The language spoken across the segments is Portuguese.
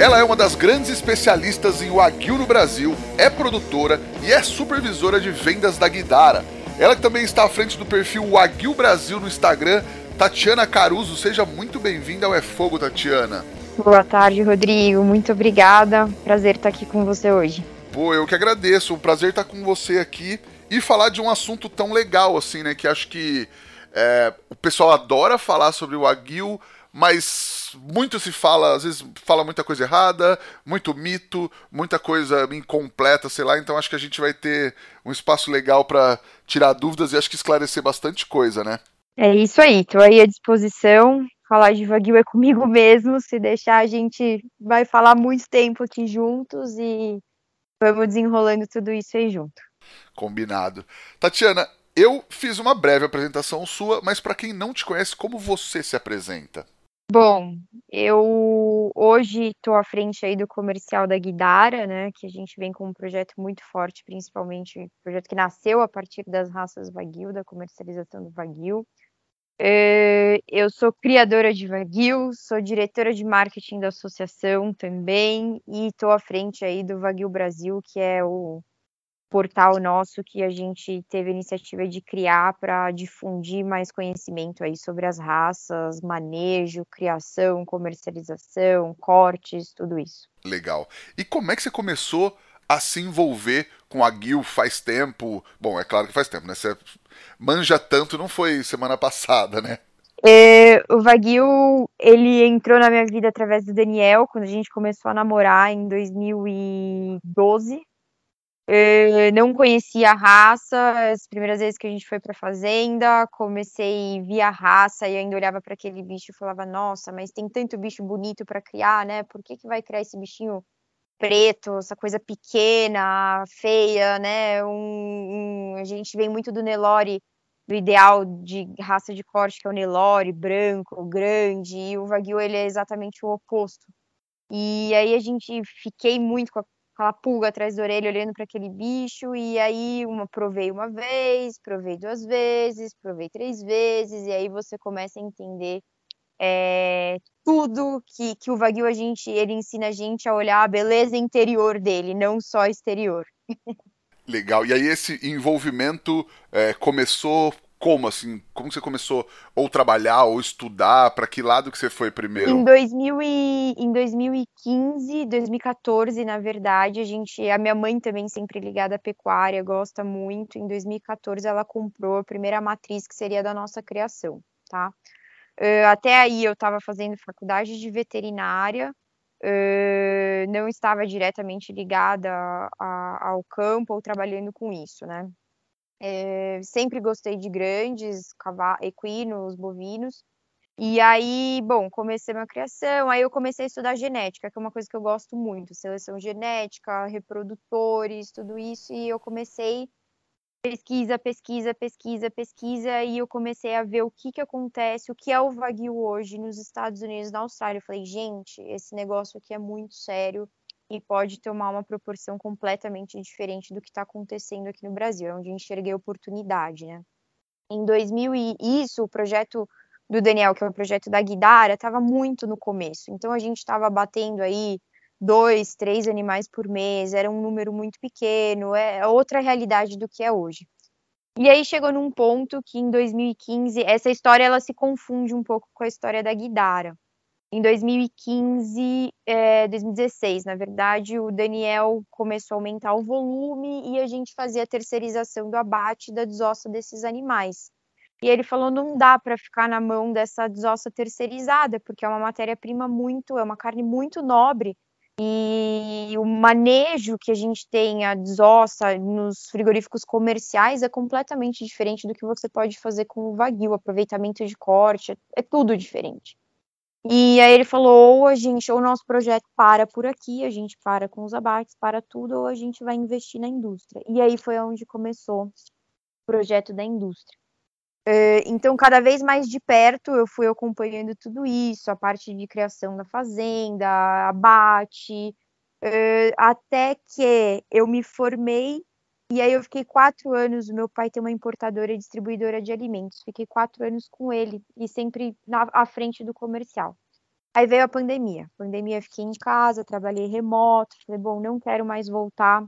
Ela é uma das grandes especialistas em Wagyu no Brasil, é produtora e é supervisora de vendas da Guidara. Ela que também está à frente do perfil Wagyu Brasil no Instagram, Tatiana Caruso. Seja muito bem-vinda ao É Fogo, Tatiana. Boa tarde, Rodrigo. Muito obrigada. Prazer estar aqui com você hoje. Pô, eu que agradeço. Um prazer estar com você aqui e falar de um assunto tão legal assim, né? Que acho que é, o pessoal adora falar sobre o Wagyu, mas muito se fala, às vezes fala muita coisa errada, muito mito, muita coisa incompleta, sei lá. Então acho que a gente vai ter um espaço legal para tirar dúvidas e acho que esclarecer bastante coisa, né? É isso aí, estou aí à disposição. Falar de Wagyu é comigo mesmo. Se deixar, a gente vai falar muito tempo aqui juntos e vamos desenrolando tudo isso aí junto. Combinado. Tatiana, eu fiz uma breve apresentação sua, mas para quem não te conhece, como você se apresenta? Bom, eu hoje estou à frente aí do comercial da Guidara, né, que a gente vem com um projeto muito forte, principalmente um projeto que nasceu a partir das raças Wagyu, da comercialização do Wagyu. Eh, eu sou criadora de Wagyu, sou diretora de marketing da associação também e estou à frente aí do Wagyu Brasil, que é o portal nosso que a gente teve a iniciativa de criar para difundir mais conhecimento aí sobre as raças, manejo, criação, comercialização, cortes, tudo isso. Legal. E como é que você começou a se envolver com a Guil faz tempo? Bom, é claro que faz tempo, né? Você manja tanto, não foi semana passada, né? É, o Wagyu, ele entrou na minha vida através do Daniel, quando a gente começou a namorar em 2012. Eu não conhecia a raça, as primeiras vezes que a gente foi para fazenda, comecei via raça e ainda olhava para aquele bicho e falava: "Nossa, mas tem tanto bicho bonito para criar, né? Por que que vai criar esse bichinho preto, essa coisa pequena, feia, né? Um, um, a gente vem muito do Nelore, do ideal de raça de corte que é o Nelore, branco, grande, e o Wagyu ele é exatamente o oposto. E aí a gente fiquei muito com a aquela pulga atrás da orelha olhando para aquele bicho, e aí uma provei uma vez, provei duas vezes, provei três vezes, e aí você começa a entender é, tudo que, que o Wagyu a gente, ele ensina a gente a olhar a beleza interior dele, não só exterior. Legal. E aí esse envolvimento é, começou como assim? Como você começou ou trabalhar ou estudar? Para que lado que você foi primeiro? Em, 2000 e, em 2015, 2014, na verdade, a gente, a minha mãe também sempre ligada à pecuária, gosta muito. Em 2014 ela comprou a primeira matriz que seria da nossa criação, tá? Uh, até aí eu estava fazendo faculdade de veterinária, uh, não estava diretamente ligada a, a, ao campo ou trabalhando com isso, né? É, sempre gostei de grandes, equinos, bovinos. E aí, bom, comecei minha criação, aí eu comecei a estudar genética, que é uma coisa que eu gosto muito, seleção genética, reprodutores, tudo isso, e eu comecei pesquisa, pesquisa, pesquisa, pesquisa, e eu comecei a ver o que que acontece, o que é o Wagyu hoje nos Estados Unidos, na Austrália. Eu falei, gente, esse negócio aqui é muito sério, e pode tomar uma proporção completamente diferente do que está acontecendo aqui no Brasil, é onde enxerguei oportunidade, né? Em 2000 e isso, o projeto do Daniel, que é o projeto da Guidara, estava muito no começo. Então a gente estava batendo aí dois, três animais por mês, era um número muito pequeno, é outra realidade do que é hoje. E aí chegou num ponto que em 2015 essa história ela se confunde um pouco com a história da Guidara. Em 2015, é, 2016, na verdade, o Daniel começou a aumentar o volume e a gente fazia a terceirização do abate da desossa desses animais. E ele falou: não dá para ficar na mão dessa desossa terceirizada, porque é uma matéria-prima muito, é uma carne muito nobre. E o manejo que a gente tem, a desossa nos frigoríficos comerciais, é completamente diferente do que você pode fazer com o Wagyu, aproveitamento de corte, é tudo diferente. E aí ele falou, ou a gente, ou o nosso projeto para por aqui, a gente para com os abates, para tudo, ou a gente vai investir na indústria. E aí foi onde começou o projeto da indústria. Eh, então, cada vez mais de perto, eu fui acompanhando tudo isso, a parte de criação da fazenda, abate, eh, até que eu me formei e aí eu fiquei quatro anos, meu pai tem uma importadora e distribuidora de alimentos, fiquei quatro anos com ele e sempre na, à frente do comercial. Aí veio a pandemia. A pandemia, fiquei em casa, trabalhei remoto, falei, bom, não quero mais voltar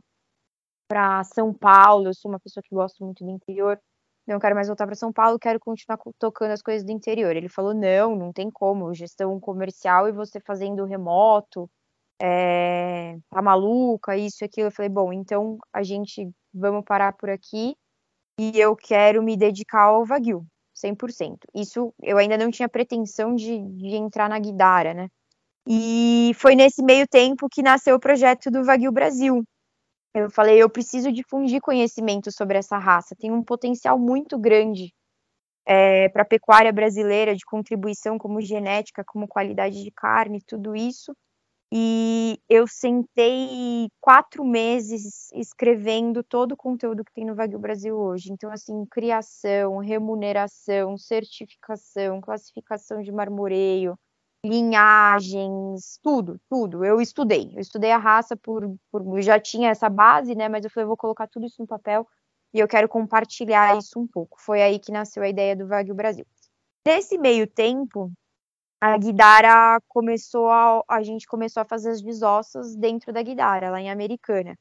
para São Paulo, eu sou uma pessoa que gosta muito do interior, não quero mais voltar para São Paulo, quero continuar tocando as coisas do interior. Ele falou, não, não tem como, gestão comercial e você fazendo remoto, é, tá maluca, isso e aquilo. Eu falei, bom, então a gente vamos parar por aqui e eu quero me dedicar ao Wagyu, 100%. Isso eu ainda não tinha pretensão de, de entrar na Guidara, né? E foi nesse meio tempo que nasceu o projeto do Wagyu Brasil. Eu falei, eu preciso difundir conhecimento sobre essa raça, tem um potencial muito grande é, para a pecuária brasileira de contribuição como genética, como qualidade de carne, tudo isso e eu sentei quatro meses escrevendo todo o conteúdo que tem no Wagyu Brasil hoje. Então, assim, criação, remuneração, certificação, classificação de marmoreio, linhagens, tudo, tudo. Eu estudei. Eu estudei a raça por, por já tinha essa base, né? Mas eu falei, eu vou colocar tudo isso no papel e eu quero compartilhar isso um pouco. Foi aí que nasceu a ideia do Wagyu Brasil. Nesse meio tempo, a Guidara começou a, a gente começou a fazer as desossas dentro da Guidara, lá em Americana.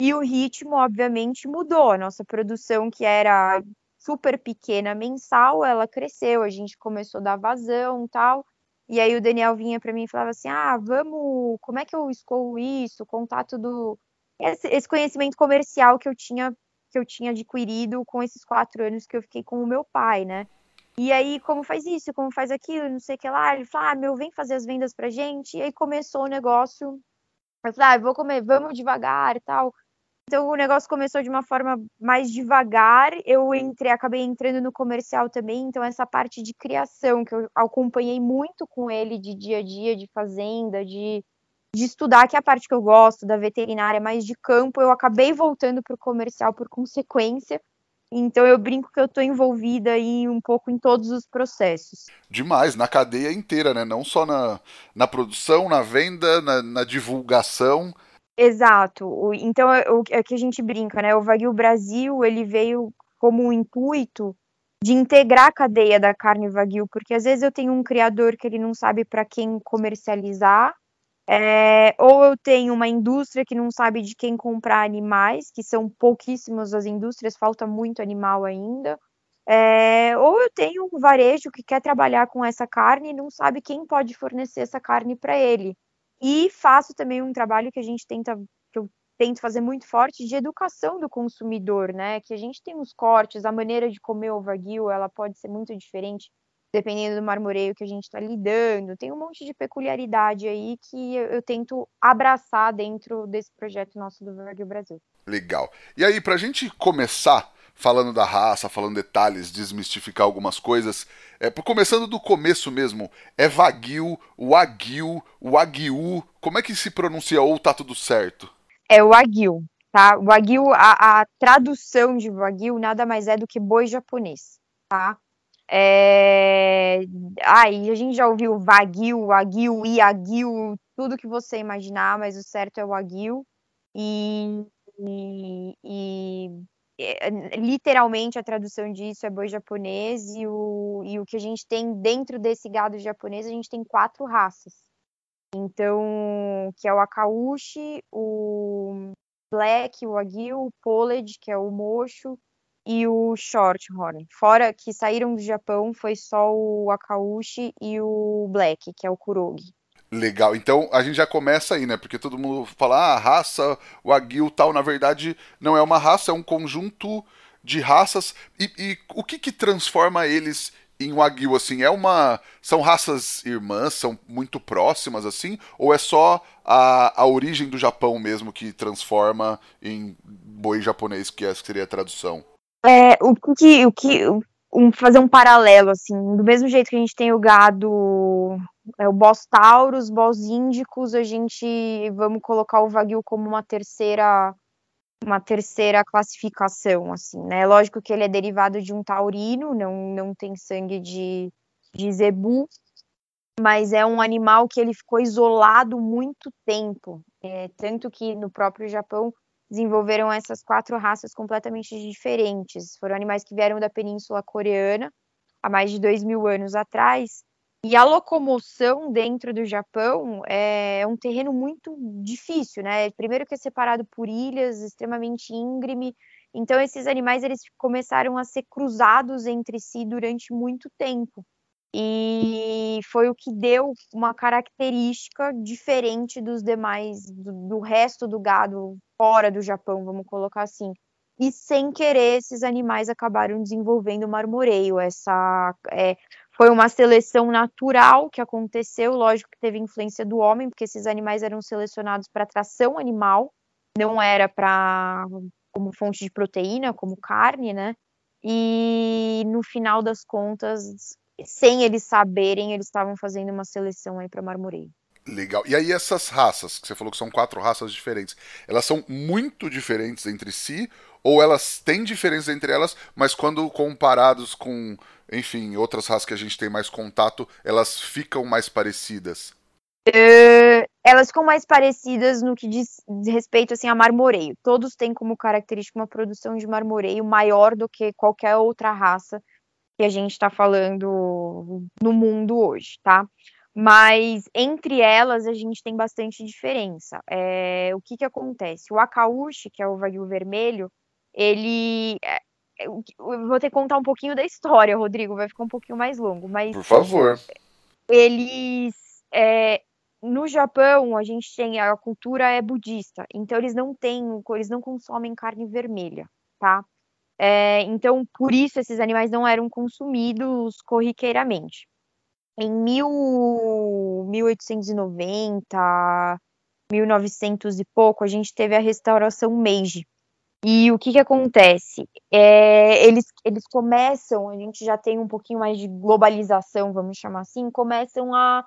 E o ritmo, obviamente, mudou. A nossa produção, que era super pequena mensal, ela cresceu, a gente começou a dar vazão tal. E aí o Daniel vinha para mim e falava assim: ah, vamos, como é que eu escolho isso? Contato do. Esse, esse conhecimento comercial que eu tinha que eu tinha adquirido com esses quatro anos que eu fiquei com o meu pai, né? E aí, como faz isso, como faz aquilo, não sei o que lá. Ele falou, ah, meu, vem fazer as vendas pra gente. E aí começou o negócio. Eu falei, ah, vou comer, vamos devagar e tal. Então o negócio começou de uma forma mais devagar. Eu entrei, acabei entrando no comercial também. Então essa parte de criação que eu acompanhei muito com ele de dia a dia, de fazenda, de, de estudar, que é a parte que eu gosto da veterinária, mais de campo, eu acabei voltando para o comercial por consequência. Então eu brinco que eu estou envolvida aí um pouco em todos os processos. Demais, na cadeia inteira, né? Não só na, na produção, na venda, na, na divulgação. Exato. Então é o é que a gente brinca, né? O Wagyu Brasil ele veio como um intuito de integrar a cadeia da carne Wagyu, porque às vezes eu tenho um criador que ele não sabe para quem comercializar é, ou eu tenho uma indústria que não sabe de quem comprar animais, que são pouquíssimas as indústrias, falta muito animal ainda. É, ou eu tenho um varejo que quer trabalhar com essa carne e não sabe quem pode fornecer essa carne para ele. E faço também um trabalho que a gente tenta, que eu tento fazer muito forte, de educação do consumidor, né? Que a gente tem os cortes, a maneira de comer o wagyu, ela pode ser muito diferente dependendo do marmoreio que a gente está lidando. Tem um monte de peculiaridade aí que eu, eu, tento abraçar dentro desse projeto nosso do Wagyu Brasil. Legal. E aí, para a gente começar falando da raça, falando detalhes, desmistificar algumas coisas, é, começando do começo mesmo, é Wagyu, Wagyu, Wagyu, como é que se pronuncia ou tá tudo certo? É Wagyu, tá? Wagyu, a, a tradução de Wagyu nada mais é do que boi japonês, tá? É... Ah, a gente já ouviu Wagyu, Wagyu, Iagyu, tudo que você imaginar, mas o certo é o Wagyu. E, e, e, é, literalmente a tradução disso é boi japonês e o, e o que a gente tem dentro desse gado japonês, a gente tem quatro raças. Então, que é o Akaushi, o Black, o Wagyu, o Poled, que é o mocho, e o Shorthorn. Fora que saíram do Japão, foi só o Akaushi e o Black, que é o Kurogi. Legal, então a gente já começa aí, né? Porque todo mundo fala, ah, raça, o Aguil tal, na verdade não é uma raça, é um conjunto de raças. E, e o que que transforma eles em Wagyu, assim, é uma. São raças irmãs, são muito próximas, assim? Ou é só a, a origem do Japão mesmo que transforma em boi japonês, que essa seria a tradução? É, o que. O que um, fazer um paralelo, assim, do mesmo jeito que a gente tem o gado, é, o Bos Taurus, Bos Índicos, a gente vamos colocar o Wagyu como uma terceira uma terceira classificação, assim, né? Lógico que ele é derivado de um taurino, não, não tem sangue de, de zebu, mas é um animal que ele ficou isolado muito tempo, é, tanto que no próprio Japão desenvolveram essas quatro raças completamente diferentes. Foram animais que vieram da Península Coreana há mais de dois mil anos atrás e a locomoção dentro do Japão é um terreno muito difícil, né? Primeiro que é separado por ilhas, extremamente íngreme. Então esses animais eles começaram a ser cruzados entre si durante muito tempo. E foi o que deu uma característica diferente dos demais, do, do resto do gado fora do Japão, vamos colocar assim e sem querer esses animais acabaram desenvolvendo marmoreio. Essa é, foi uma seleção natural que aconteceu, lógico que teve influência do homem, porque esses animais eram selecionados para tração animal, não era para como fonte de proteína, como carne, né? E no final das contas, sem eles saberem, eles estavam fazendo uma seleção aí para marmoreio. Legal. E aí essas raças, que você falou que são quatro raças diferentes, elas são muito diferentes entre si ou elas têm diferenças entre elas, mas quando comparados com enfim, outras raças que a gente tem mais contato, elas ficam mais parecidas? Uh, elas ficam mais parecidas no que diz respeito assim, a marmoreio. Todos têm como característica uma produção de marmoreio maior do que qualquer outra raça que a gente está falando no mundo hoje, tá? Mas entre elas a gente tem bastante diferença. É, o que, que acontece? O Akaushi, que é o Wagyu vermelho, ele é, eu vou ter que contar um pouquinho da história, Rodrigo, vai ficar um pouquinho mais longo, mas. Por favor. Eles. É, no Japão, a gente tem. A cultura é budista, então eles não têm. Eles não consomem carne vermelha, tá? É, então, por isso, esses animais não eram consumidos corriqueiramente. Em mil, 1890, 1900 e pouco, a gente teve a restauração Meiji, e o que, que acontece? É, eles, eles começam, a gente já tem um pouquinho mais de globalização, vamos chamar assim, começam a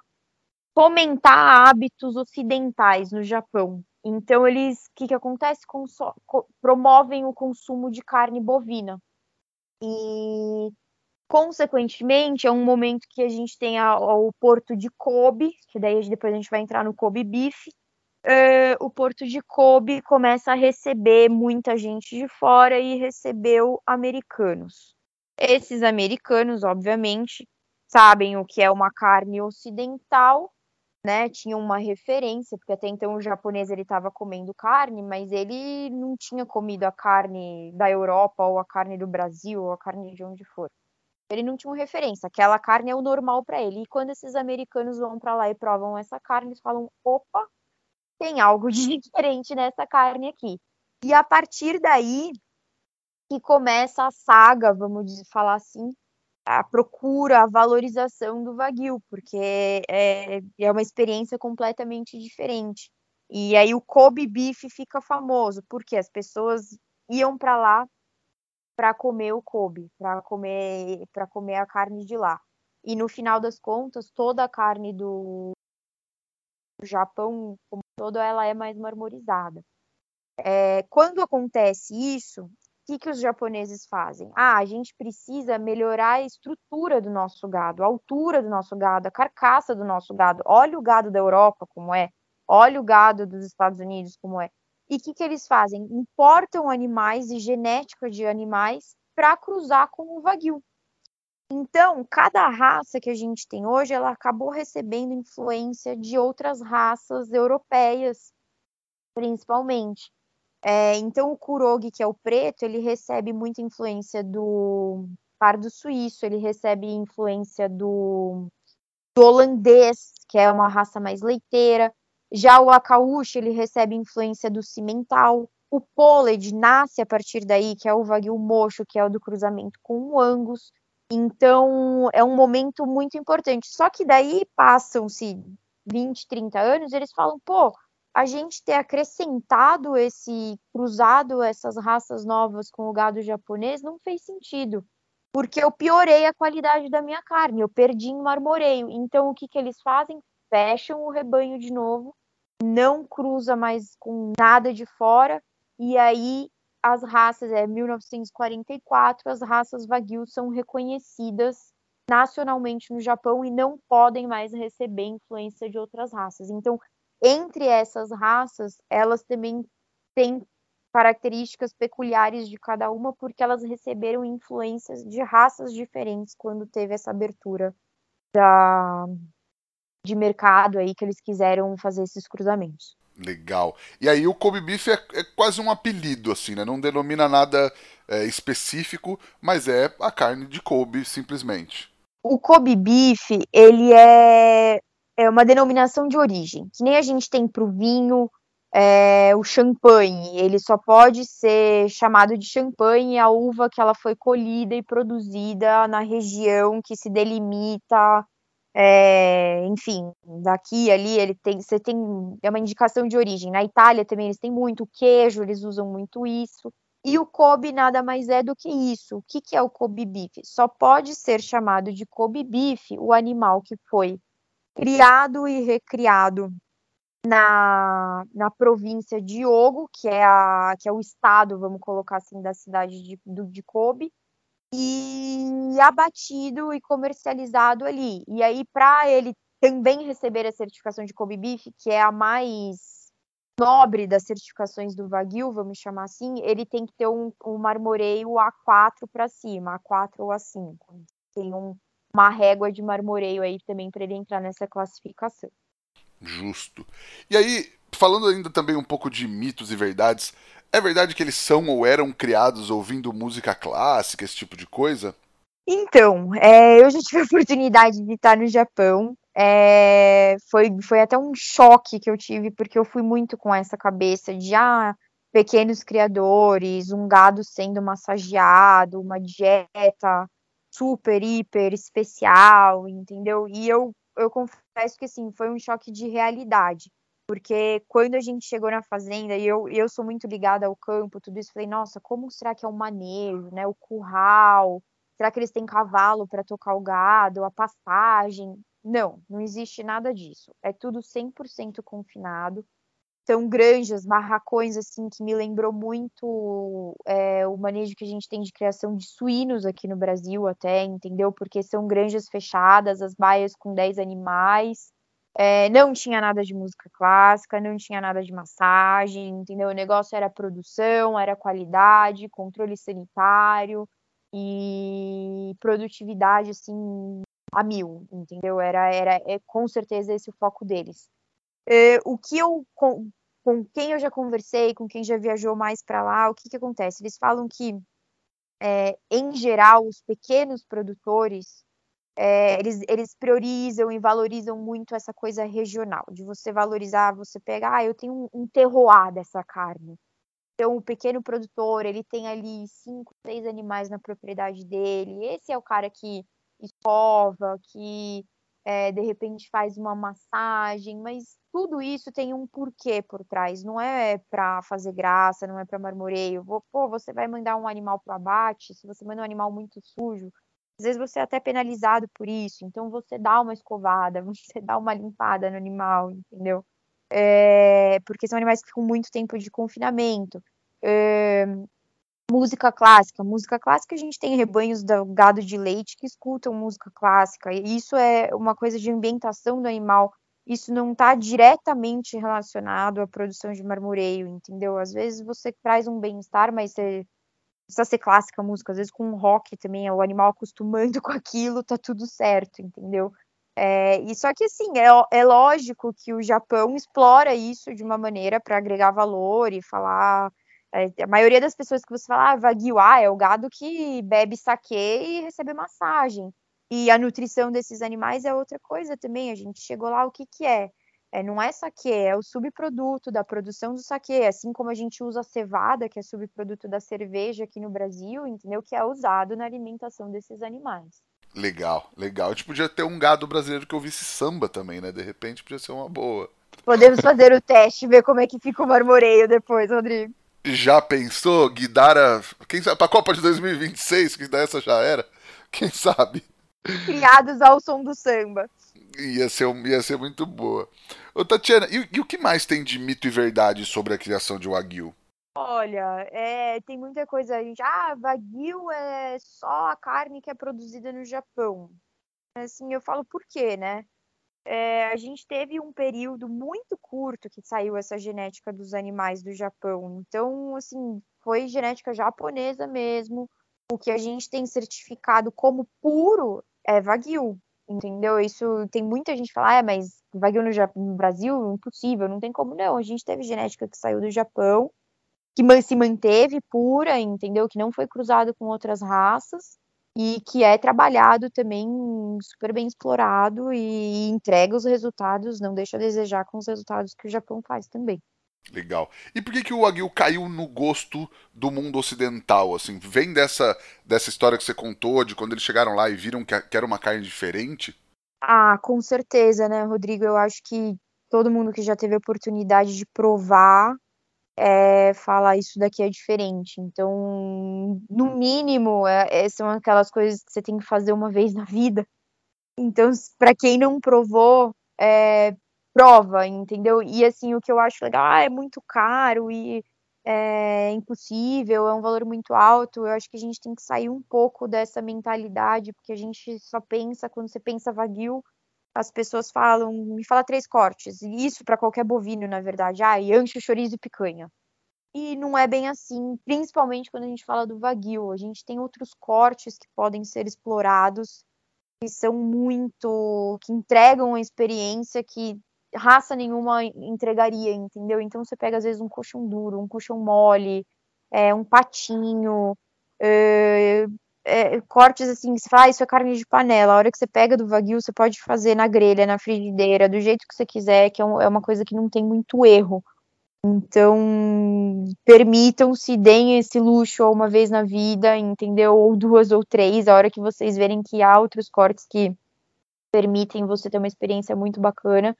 fomentar hábitos ocidentais no Japão. Então, eles, o que, que acontece? Conso promovem o consumo de carne bovina. E, consequentemente, é um momento que a gente tem a, o porto de Kobe, que daí depois a gente vai entrar no Kobe Beef, uh, o Porto de Kobe começa a receber muita gente de fora e recebeu americanos. Esses americanos, obviamente, sabem o que é uma carne ocidental, né? Tinham uma referência, porque até então o japonês ele estava comendo carne, mas ele não tinha comido a carne da Europa ou a carne do Brasil ou a carne de onde for. Ele não tinha uma referência, aquela carne é o normal para ele. E quando esses americanos vão para lá e provam essa carne, eles falam: opa, tem algo de diferente nessa carne aqui. E a partir daí que começa a saga, vamos falar assim, a procura, a valorização do Wagyu, porque é, é uma experiência completamente diferente. E aí o Kobe Beef fica famoso, porque as pessoas iam para lá para comer o Kobe, para comer, para comer a carne de lá. E no final das contas, toda a carne do Japão, como todo, ela é mais marmorizada. É, quando acontece isso, que, que os japoneses fazem? Ah, a gente precisa melhorar a estrutura do nosso gado, a altura do nosso gado, a carcaça do nosso gado. Olha o gado da Europa como é, olha o gado dos Estados Unidos como é. E o que, que eles fazem? Importam animais e genética de animais para cruzar com o Wagyu. Então, cada raça que a gente tem hoje, ela acabou recebendo influência de outras raças europeias, principalmente. É, então o Kurogi, que é o preto, ele recebe muita influência do pardo suíço, ele recebe influência do, do holandês, que é uma raça mais leiteira. Já o Akaushi, ele recebe influência do cimental. O Poled nasce a partir daí, que é o Wagyu Mocho, que é o do cruzamento com o Angus. Então, é um momento muito importante. Só que daí passam-se 20, 30 anos, eles falam, pô, a gente ter acrescentado esse, cruzado essas raças novas com o gado japonês não fez sentido, porque eu piorei a qualidade da minha carne, eu perdi em marmoreio. Então, o que, que eles fazem? Fecham o rebanho de novo, não cruza mais com nada de fora, e aí as raças, é 1944, as raças Wagyu são reconhecidas nacionalmente no Japão e não podem mais receber influência de outras raças. Então, entre essas raças, elas também têm características peculiares de cada uma, porque elas receberam influências de raças diferentes quando teve essa abertura da, de mercado aí que eles quiseram fazer esses cruzamentos. Legal. E aí o Kobe Beef é, é quase um apelido, assim, né? Não denomina nada é, específico, mas é a carne de Kobe, simplesmente. O Kobe Beef, ele é, é uma denominação de origem, que nem a gente tem para o vinho, é, o champanhe, ele só pode ser chamado de champanhe a uva que ela foi colhida e produzida na região que se delimita é, enfim, daqui ali ele tem, você tem é uma indicação de origem. Na Itália também eles têm muito queijo, eles usam muito isso. E o Kobe nada mais é do que isso. O que, que é o Kobe beef? Só pode ser chamado de Kobe beef o animal que foi criado e recriado na, na província de Ogo, que é, a, que é o estado, vamos colocar assim, da cidade de, do, de Kobe, e abatido e comercializado ali. E aí, para ele também receber a certificação de Kobe Beef, que é a mais nobre das certificações do Wagyu, vamos chamar assim, ele tem que ter um, um marmoreio A4 para cima, A4 ou A5. Tem um, uma régua de marmoreio aí também para ele entrar nessa classificação. Justo. E aí, falando ainda também um pouco de mitos e verdades, é verdade que eles são ou eram criados ouvindo música clássica, esse tipo de coisa? Então, é, eu já tive a oportunidade de estar no Japão. É, foi, foi até um choque que eu tive, porque eu fui muito com essa cabeça de ah, pequenos criadores, um gado sendo massageado, uma dieta super, hiper especial, entendeu? E eu, eu confesso que assim, foi um choque de realidade porque quando a gente chegou na fazenda, e eu, eu sou muito ligada ao campo, tudo isso, falei, nossa, como será que é o manejo, né? O curral, será que eles têm cavalo para tocar o gado, a pastagem? Não, não existe nada disso. É tudo 100% confinado. São granjas, barracões, assim, que me lembrou muito é, o manejo que a gente tem de criação de suínos aqui no Brasil, até, entendeu? Porque são granjas fechadas, as baias com 10 animais, é, não tinha nada de música clássica, não tinha nada de massagem, entendeu? O negócio era produção, era qualidade, controle sanitário e produtividade, assim, a mil, entendeu? Era, era é, com certeza esse o foco deles. É, o que eu, com, quem eu já conversei, com quem já viajou mais para lá, o que, que acontece? Eles falam que, é, em geral, os pequenos produtores é, eles, eles priorizam e valorizam muito essa coisa regional, de você valorizar, você pegar, ah, eu tenho um, um terroir dessa carne. Então, o pequeno produtor, ele tem ali cinco, seis animais na propriedade dele. Esse é o cara que escova, que é, de repente faz uma massagem, mas tudo isso tem um porquê por trás. Não é para fazer graça, não é para marmoreio. Pô, você vai mandar um animal para abate, se você manda um animal muito sujo, às vezes você é até penalizado por isso, então você dá uma escovada, você dá uma limpada no animal, entendeu? É, porque são animais que ficam muito tempo de confinamento. É, música clássica. Música clássica, a gente tem rebanhos do gado de leite que escutam música clássica. E isso é uma coisa de ambientação do animal. Isso não está diretamente relacionado à produção de marmoreio, entendeu? Às vezes você traz um bem-estar, mas você precisa ser clássica a música, às vezes com rock também, é o animal acostumando com aquilo, tá tudo certo, entendeu? É, e só que assim, é, é lógico que o Japão explora isso de uma maneira para agregar valor e falar a maioria das pessoas que você fala, ah, Wagyu, ah, é o gado que bebe saque e recebe massagem. E a nutrição desses animais é outra coisa também. A gente chegou lá, o que que é? é não é saque, é o subproduto da produção do saque, assim como a gente usa a cevada, que é subproduto da cerveja aqui no Brasil, entendeu? Que é usado na alimentação desses animais. Legal, legal. A gente podia ter um gado brasileiro que ouvisse samba também, né? De repente podia ser uma boa. Podemos fazer o teste, ver como é que fica o marmoreio depois, Rodrigo. Já pensou? Guidara. Quem sabe? Pra Copa de 2026, que dessa já era. Quem sabe? Criados ao som do samba. Ia ser, ia ser muito boa. Ô, Tatiana, e, e, o que mais tem de mito e verdade sobre a criação de Wagyu? Olha, é, tem muita coisa. A gente, ah, Wagyu é só a carne que é produzida no Japão. Assim, eu falo por quê, né? É, a gente teve um período muito curto que saiu essa genética dos animais do Japão. Então, assim, foi genética japonesa mesmo. O que a gente tem certificado como puro é Wagyu, entendeu? Isso tem muita gente que fala, ah, mas Wagyu no, no Brasil, impossível, não tem como não. A gente teve genética que saiu do Japão, que se manteve pura, entendeu? Que não foi cruzado com outras raças e que é trabalhado também super bem explorado e entrega os resultados, não deixa a desejar com os resultados que o Japão faz também. Legal. E por que, que o Wagyu caiu no gosto do mundo ocidental? Assim, vem dessa, dessa história que você contou, de quando eles chegaram lá e viram que, que era uma carne diferente? Ah, com certeza, né, Rodrigo? Eu acho que todo mundo que já teve a oportunidade de provar é, isso daqui é diferente. Então, no mínimo, é, é, são aquelas coisas que você tem que fazer uma vez na vida. Então, para quem não provou, é, prova, entendeu? E assim, o que eu acho legal, ah, é muito caro e é impossível, é um valor muito alto. Eu acho que a gente tem que sair um pouco dessa mentalidade, porque a gente só pensa, quando você pensa vaguio, as pessoas falam, me fala três cortes, e isso para qualquer bovino, na verdade, ah, e ancho, chorizo e picanha. E não é bem assim, principalmente quando a gente fala do Wagyu. A gente tem outros cortes que podem ser explorados, que são muito. que entregam a experiência que raça nenhuma entregaria, entendeu? Então você pega, às vezes, um colchão duro, um colchão mole, é, um patinho, é, é, cortes assim, que você fala, ah, isso é carne de panela. A hora que você pega do Wagyu, você pode fazer na grelha, na frigideira, do jeito que você quiser, que é, um, é uma coisa que não tem muito erro. Então, permitam-se, deem esse luxo uma vez na vida, entendeu? Ou duas ou três, a hora que vocês verem que há outros cortes que permitem você ter uma experiência muito bacana.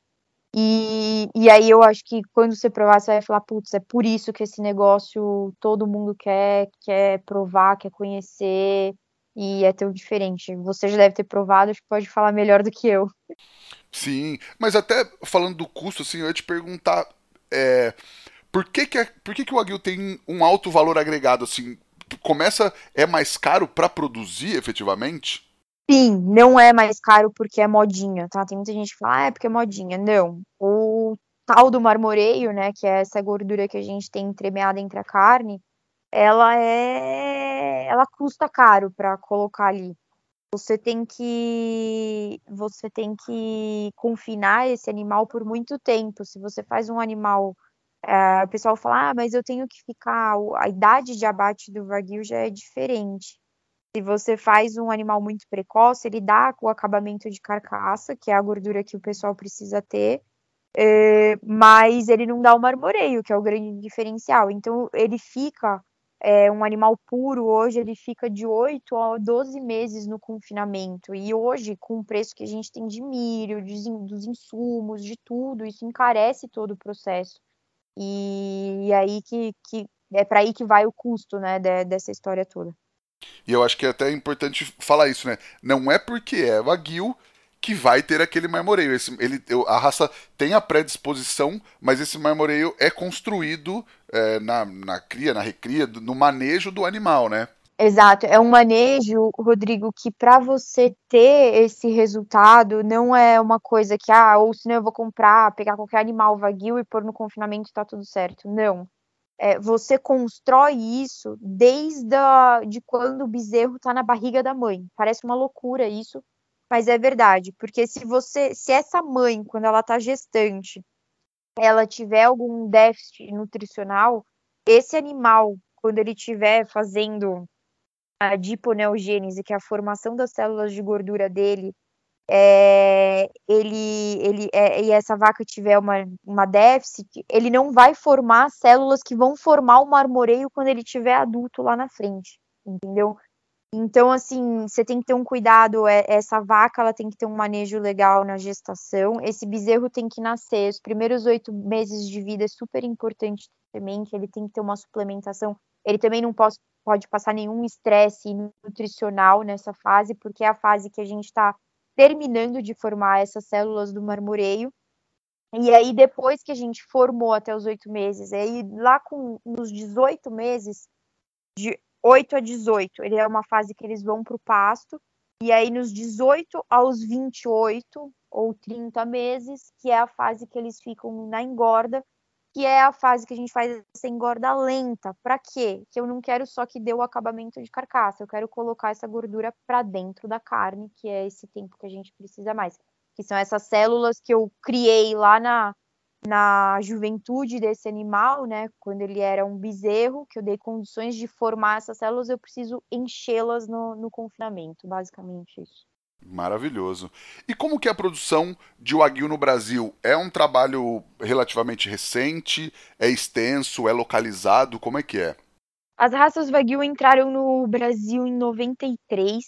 E, e aí eu acho que quando você provar, você vai falar, putz, é por isso que esse negócio todo mundo quer, quer provar, quer conhecer, e é tão diferente. Você já deve ter provado, acho que pode falar melhor do que eu. Sim, mas até falando do custo, assim, eu ia te perguntar é, por que que, é, por que que o Aguil tem um alto valor agregado assim? Começa é mais caro para produzir efetivamente? Sim, não é mais caro porque é modinha, tá? Tem muita gente que fala, ah, é porque é modinha. Não. O tal do marmoreio, né, que é essa gordura que a gente tem entremeada entre a carne, ela é ela custa caro para colocar ali. Você tem que você tem que confinar esse animal por muito tempo. Se você faz um animal, é, o pessoal fala, ah, mas eu tenho que ficar. A idade de abate do wagyu já é diferente. Se você faz um animal muito precoce, ele dá o acabamento de carcaça, que é a gordura que o pessoal precisa ter, é, mas ele não dá o marmoreio, que é o grande diferencial. Então ele fica é, um animal puro hoje ele fica de 8 a 12 meses no confinamento. E hoje, com o preço que a gente tem de milho, de, dos insumos, de tudo, isso encarece todo o processo. E, e aí que, que é para aí que vai o custo né, de, dessa história toda. E eu acho que é até importante falar isso, né? Não é porque é Wagyu que vai ter aquele marmoreio. Esse, ele, a raça tem a predisposição, mas esse marmoreio é construído é, na, na cria, na recria, no manejo do animal, né? Exato, é um manejo, Rodrigo, que para você ter esse resultado não é uma coisa que, ah, ou senão eu vou comprar, pegar qualquer animal vaguio e pôr no confinamento e tá tudo certo. Não. É, você constrói isso desde a, de quando o bezerro tá na barriga da mãe. Parece uma loucura isso, mas é verdade, porque se você, se essa mãe, quando ela está gestante, ela tiver algum déficit nutricional, esse animal, quando ele estiver fazendo a diponeogênese, que é a formação das células de gordura dele, é, ele, ele é, e essa vaca tiver uma, uma déficit, ele não vai formar células que vão formar o marmoreio quando ele tiver adulto lá na frente, entendeu? Então, assim, você tem que ter um cuidado. É, essa vaca, ela tem que ter um manejo legal na gestação. Esse bezerro tem que nascer. Os primeiros oito meses de vida é super importante também, que ele tem que ter uma suplementação. Ele também não pode, pode passar nenhum estresse nutricional nessa fase, porque é a fase que a gente está terminando de formar essas células do marmoreio. E aí, depois que a gente formou até os oito meses, aí lá com nos 18 meses, de 8 a 18, ele é uma fase que eles vão para o pasto. E aí, nos 18 aos 28 ou 30 meses, que é a fase que eles ficam na engorda, que é a fase que a gente faz essa engorda lenta. Para quê? Que eu não quero só que dê o acabamento de carcaça, eu quero colocar essa gordura para dentro da carne, que é esse tempo que a gente precisa mais. Que são essas células que eu criei lá na, na juventude desse animal, né? Quando ele era um bezerro, que eu dei condições de formar essas células, eu preciso enchê-las no, no confinamento, basicamente isso. Maravilhoso. E como que é a produção de Wagyu no Brasil? É um trabalho relativamente recente? É extenso? É localizado? Como é que é? As raças Wagyu entraram no Brasil em 93,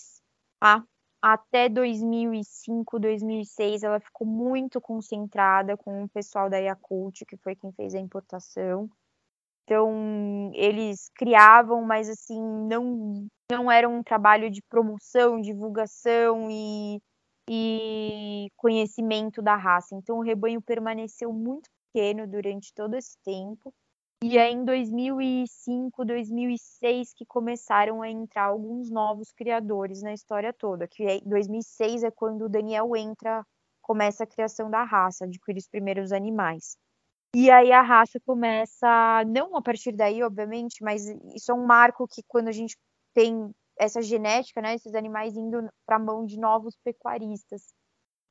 tá? Até 2005, 2006, ela ficou muito concentrada com o pessoal da Yakult, que foi quem fez a importação. Então, eles criavam, mas assim, não, não era um trabalho de promoção, divulgação e, e conhecimento da raça. Então, o rebanho permaneceu muito pequeno durante todo esse tempo. E aí, em 2005, 2006, que começaram a entrar alguns novos criadores na história toda. Que 2006 é quando o Daniel entra, começa a criação da raça, adquire os primeiros animais. E aí a raça começa, não a partir daí, obviamente, mas isso é um marco que quando a gente tem essa genética, né, esses animais indo para a mão de novos pecuaristas.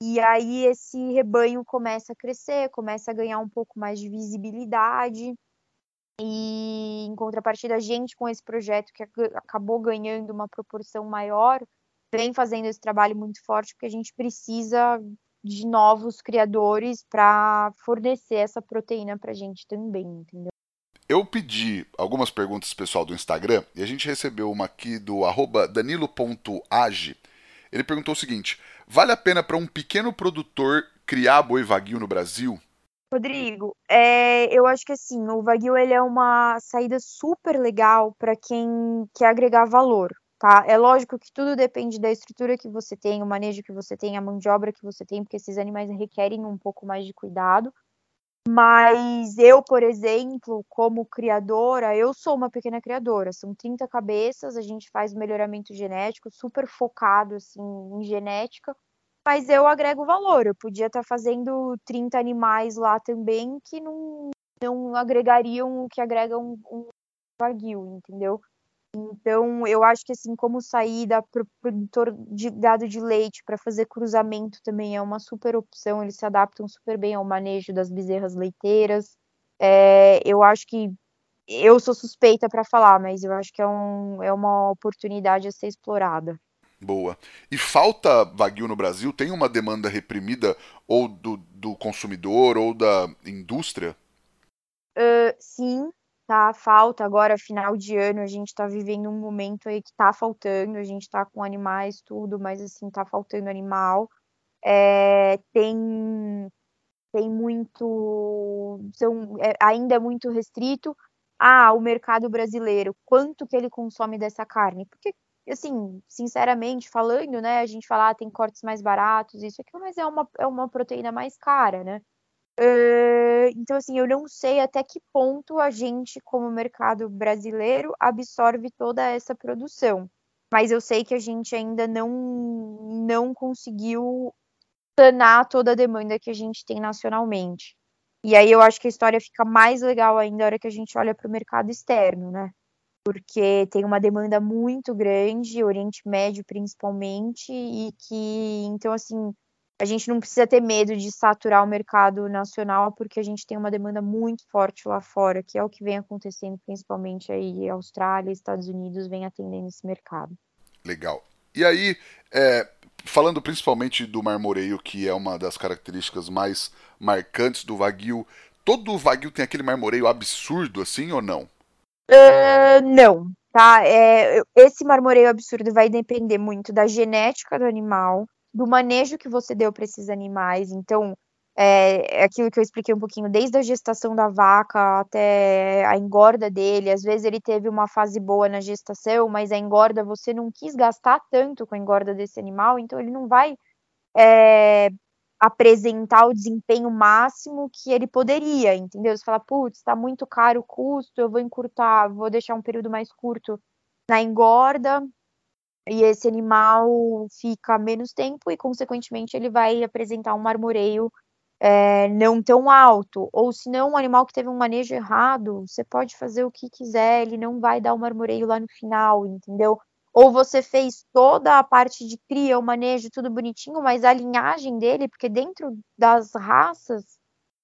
E aí esse rebanho começa a crescer, começa a ganhar um pouco mais de visibilidade. E em contrapartida, a gente com esse projeto que acabou ganhando uma proporção maior, vem fazendo esse trabalho muito forte, porque a gente precisa de novos criadores para fornecer essa proteína para a gente também, entendeu? Eu pedi algumas perguntas pessoal do Instagram e a gente recebeu uma aqui do danilo.age. Ele perguntou o seguinte: vale a pena para um pequeno produtor criar boi vaguio no Brasil? Rodrigo, é, eu acho que assim, o vaguio ele é uma saída super legal para quem quer agregar valor tá? É lógico que tudo depende da estrutura que você tem, o manejo que você tem, a mão de obra que você tem, porque esses animais requerem um pouco mais de cuidado. Mas eu, por exemplo, como criadora, eu sou uma pequena criadora, são 30 cabeças, a gente faz melhoramento genético, super focado assim em genética, mas eu agrego valor. Eu podia estar fazendo 30 animais lá também que não, não agregariam o que agrega um, um wagyu, entendeu? Então, eu acho que assim, como saída para o produtor de gado de leite para fazer cruzamento também é uma super opção, eles se adaptam super bem ao manejo das bezerras leiteiras. É, eu acho que eu sou suspeita para falar, mas eu acho que é, um, é uma oportunidade a ser explorada. Boa. E falta Wagyu no Brasil? Tem uma demanda reprimida ou do, do consumidor ou da indústria? Uh, sim, tá falta agora final de ano, a gente está vivendo um momento aí que está faltando, a gente está com animais tudo, mas assim está faltando animal. É, tem tem muito são, é, ainda é muito restrito. Ah, o mercado brasileiro, quanto que ele consome dessa carne? Porque assim, sinceramente falando, né, a gente fala ah, tem cortes mais baratos, isso aqui, mas é uma, é uma proteína mais cara, né? Então, assim, eu não sei até que ponto a gente, como mercado brasileiro, absorve toda essa produção. Mas eu sei que a gente ainda não, não conseguiu sanar toda a demanda que a gente tem nacionalmente. E aí eu acho que a história fica mais legal ainda na hora que a gente olha para o mercado externo, né? Porque tem uma demanda muito grande, Oriente Médio principalmente, e que, então, assim, a gente não precisa ter medo de saturar o mercado nacional, porque a gente tem uma demanda muito forte lá fora, que é o que vem acontecendo, principalmente aí Austrália, Estados Unidos, vem atendendo esse mercado. Legal. E aí, é, falando principalmente do marmoreio, que é uma das características mais marcantes do Wagyu, todo Wagyu tem aquele marmoreio absurdo assim ou não? Uh, não, tá? É, esse marmoreio absurdo vai depender muito da genética do animal, do manejo que você deu para esses animais. Então, é, é, aquilo que eu expliquei um pouquinho, desde a gestação da vaca até a engorda dele. Às vezes ele teve uma fase boa na gestação, mas a engorda você não quis gastar tanto com a engorda desse animal, então ele não vai é, apresentar o desempenho máximo que ele poderia, entendeu? Você fala, putz, está muito caro o custo, eu vou encurtar, vou deixar um período mais curto na engorda, e esse animal fica menos tempo e, consequentemente, ele vai apresentar um marmoreio é, não tão alto. Ou se não, um animal que teve um manejo errado, você pode fazer o que quiser, ele não vai dar o um marmoreio lá no final, entendeu? Ou você fez toda a parte de cria, o manejo, tudo bonitinho, mas a linhagem dele, porque dentro das raças,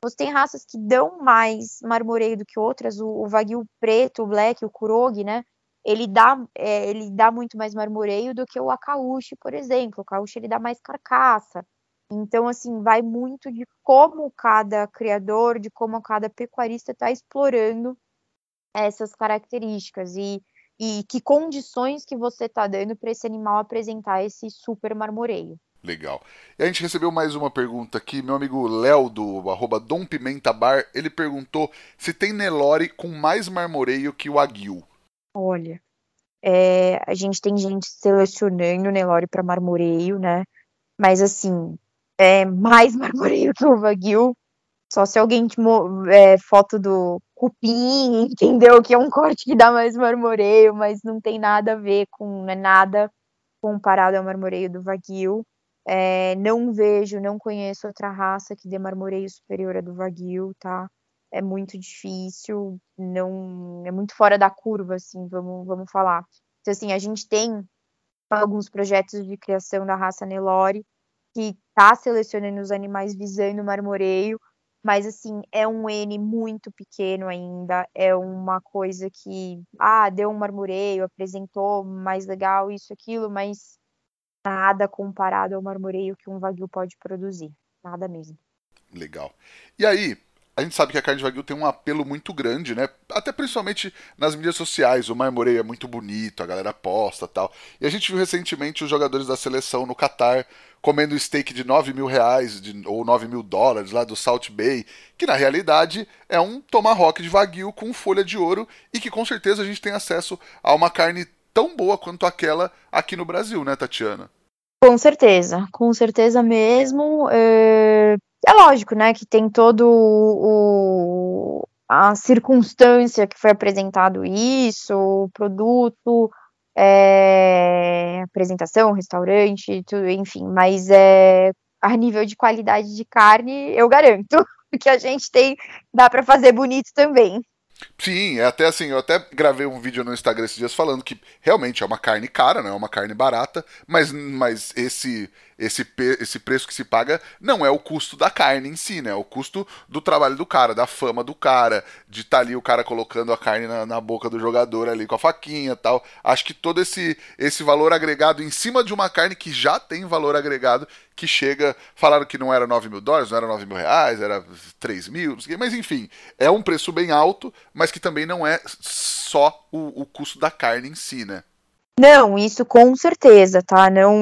você tem raças que dão mais marmoreio do que outras, o, o Wagyu preto, o black, o Kurogi, né? Ele dá, é, ele dá muito mais marmoreio do que o Akaushi, por exemplo. O Akaushi ele dá mais carcaça. Então, assim, vai muito de como cada criador, de como cada pecuarista está explorando essas características e, e que condições que você está dando para esse animal apresentar esse super marmoreio. Legal. E a gente recebeu mais uma pergunta aqui. Meu amigo Léo, do arroba Dom Pimenta Bar, ele perguntou se tem Nelore com mais marmoreio que o Aguil. Olha, é, a gente tem gente selecionando Nelore para marmoreio, né? Mas assim, é mais marmoreio que o Wagyu. Só se alguém te é, foto do cupim, entendeu? Que é um corte que dá mais marmoreio, mas não tem nada a ver com, é nada comparado ao marmoreio do Wagyu. É, não vejo, não conheço outra raça que dê marmoreio superior a do Wagyu, tá? É muito difícil, não é muito fora da curva, assim, vamos, vamos falar. Então, assim, a gente tem alguns projetos de criação da raça Nelore que está selecionando os animais visando o marmoreio, mas assim, é um N muito pequeno ainda, é uma coisa que, ah, deu um marmoreio, apresentou mais legal, isso, aquilo, mas nada comparado ao marmoreio que um Wagyu pode produzir, nada mesmo. Legal. E aí, a gente sabe que a carne de Wagyu tem um apelo muito grande, né? Até principalmente nas mídias sociais. O marmoreio é muito bonito, a galera posta tal. E a gente viu recentemente os jogadores da seleção no Catar comendo steak de 9 mil reais de, ou 9 mil dólares lá do Salt Bay, que na realidade é um tomahawk de Wagyu com folha de ouro e que com certeza a gente tem acesso a uma carne tão boa quanto aquela aqui no Brasil, né, Tatiana? Com certeza, com certeza mesmo. É é lógico, né, que tem todo o, a circunstância que foi apresentado isso, o produto, é, apresentação, restaurante, tudo, enfim, mas é, a nível de qualidade de carne, eu garanto que a gente tem, dá para fazer bonito também. Sim, é até assim, eu até gravei um vídeo no Instagram esses dias falando que realmente é uma carne cara, não é uma carne barata, mas, mas esse, esse, esse preço que se paga não é o custo da carne em si, né? É o custo do trabalho do cara, da fama do cara, de estar tá ali o cara colocando a carne na, na, boca do jogador ali com a faquinha e tal. Acho que todo esse, esse valor agregado em cima de uma carne que já tem valor agregado, que chega. Falaram que não era 9 mil dólares, não era 9 mil reais, era 3 mil, mas enfim, é um preço bem alto, mas que também não é só o, o custo da carne em si, né? Não, isso com certeza, tá? Não,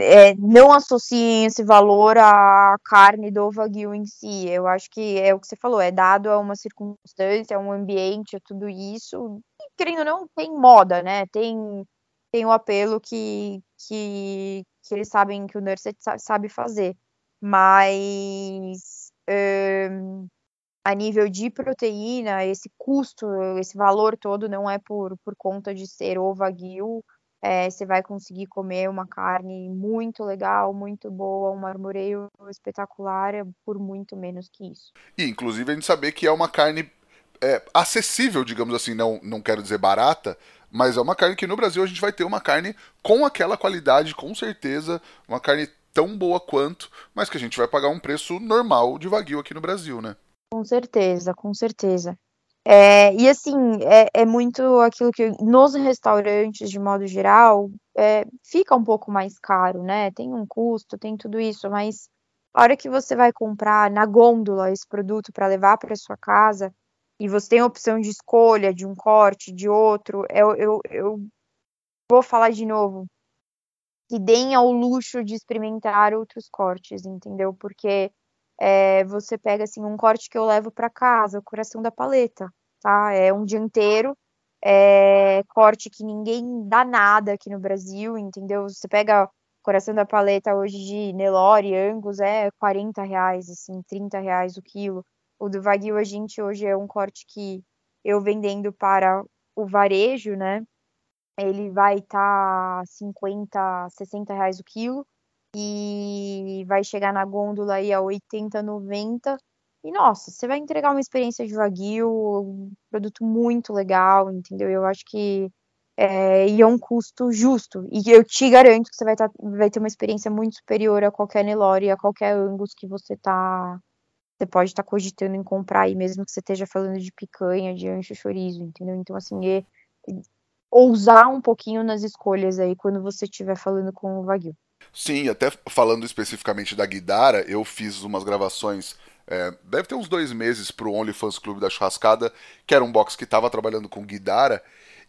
é, não associem esse valor à carne do Wagyu em si. Eu acho que é o que você falou, é dado a uma circunstância, a um ambiente, a tudo isso. E, querendo ou não, tem moda, né? Tem, tem o apelo que, que, que eles sabem que o Nurse sabe fazer. Mas um, a nível de proteína, esse custo, esse valor todo não é por, por conta de ser o Wagyu, é, você vai conseguir comer uma carne muito legal, muito boa, um marmoreio espetacular é por muito menos que isso. E inclusive a gente saber que é uma carne é, acessível, digamos assim, não, não quero dizer barata, mas é uma carne que no Brasil a gente vai ter uma carne com aquela qualidade, com certeza, uma carne tão boa quanto, mas que a gente vai pagar um preço normal de Wagyu aqui no Brasil, né? Com certeza, com certeza. É, e assim, é, é, muito aquilo que nos restaurantes, de modo geral, é, fica um pouco mais caro, né? Tem um custo, tem tudo isso, mas a hora que você vai comprar na gôndola esse produto para levar para sua casa, e você tem a opção de escolha de um corte, de outro, eu, eu, eu vou falar de novo, que deem ao luxo de experimentar outros cortes, entendeu? Porque é, você pega assim um corte que eu levo para casa, o coração da paleta, tá? É um dianteiro, é, corte que ninguém dá nada aqui no Brasil, entendeu? Você pega coração da paleta hoje de Nelore, Angus, é 40 reais, assim, 30 reais o quilo. O do Wagyu a gente hoje é um corte que eu vendendo para o varejo, né? Ele vai estar tá 50, 60 reais o quilo e vai chegar na gôndola aí a 80, 90. E nossa, você vai entregar uma experiência de Wagyu, um produto muito legal, entendeu? Eu acho que é, e é um custo justo. E eu te garanto que você vai, tá, vai ter uma experiência muito superior a qualquer Nelore, a qualquer Angus que você tá você pode estar tá cogitando em comprar aí, mesmo que você esteja falando de picanha, de ancho, chorizo, entendeu? Então, assim, é, é ousar um pouquinho nas escolhas aí quando você estiver falando com o Wagyu. Sim, até falando especificamente da Guidara, eu fiz umas gravações, é, deve ter uns dois meses pro OnlyFans Clube da Churrascada, que era um box que estava trabalhando com Guidara,